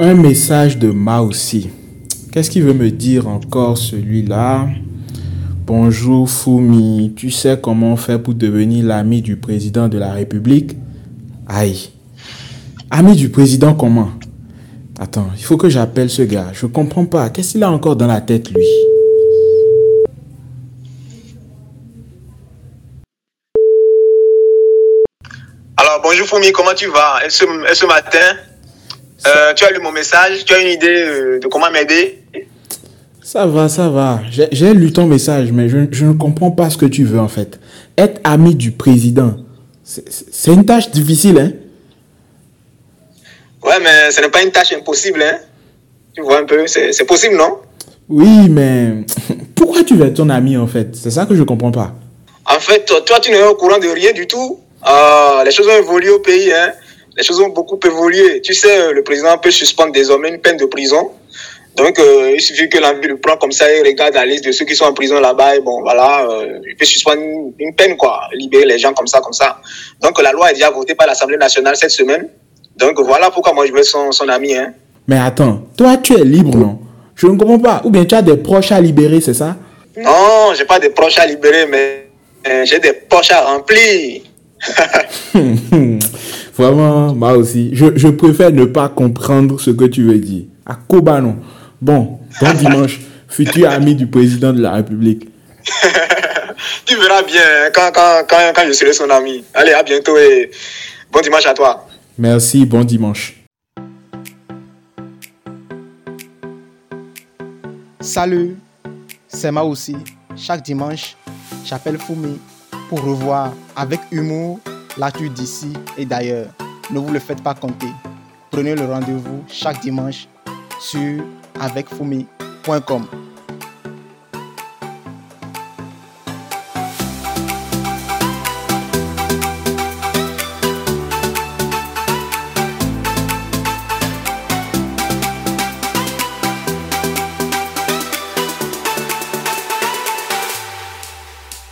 Un message de aussi. Qu'est-ce qu'il veut me dire encore celui-là? Bonjour Foumi, tu sais comment fait pour devenir l'ami du président de la République? Aïe. Ami du président comment? Attends, il faut que j'appelle ce gars. Je comprends pas. Qu'est-ce qu'il a encore dans la tête lui? Alors bonjour Foumi, comment tu vas? Et ce matin, euh, tu as lu mon message, tu as une idée euh, de comment m'aider? Ça va, ça va. J'ai lu ton message, mais je, je, ne comprends pas ce que tu veux en fait. Être ami du président, c'est une tâche difficile, hein? Ouais, mais ce n'est pas une tâche impossible, hein? Tu vois un peu, c'est possible, non? Oui, mais pourquoi tu veux être ton ami en fait? C'est ça que je comprends pas. En fait, toi, tu n'es au courant de rien du tout. Ah, les choses ont évolué au pays, hein? Les choses ont beaucoup évolué. Tu sais, le président peut suspendre désormais une peine de prison. Donc, euh, il suffit que l'envie le prend comme ça et regarde la liste de ceux qui sont en prison là-bas. Et bon, voilà, euh, il peut suspendre une, peine, quoi. Libérer les gens comme ça, comme ça. Donc, la loi est déjà votée par l'Assemblée nationale cette semaine. Donc, voilà pourquoi moi je veux son, son ami. Hein. Mais attends, toi, tu es libre, non? Je ne comprends pas. Ou bien tu as des proches à libérer, c'est ça? Non, j'ai pas des proches à libérer, mais euh, j'ai des poches à remplir. Vraiment, moi aussi. Je, je, préfère ne pas comprendre ce que tu veux dire. À Kobano. Bon, bon dimanche, futur ami du président de la République. tu verras bien quand, quand, quand, quand je serai son ami. Allez, à bientôt et bon dimanche à toi. Merci, bon dimanche. Salut, c'est moi aussi. Chaque dimanche, j'appelle Foumi pour revoir avec humour l'actu d'ici et d'ailleurs. Ne vous le faites pas compter. Prenez le rendez-vous chaque dimanche sur avecfoumi.com.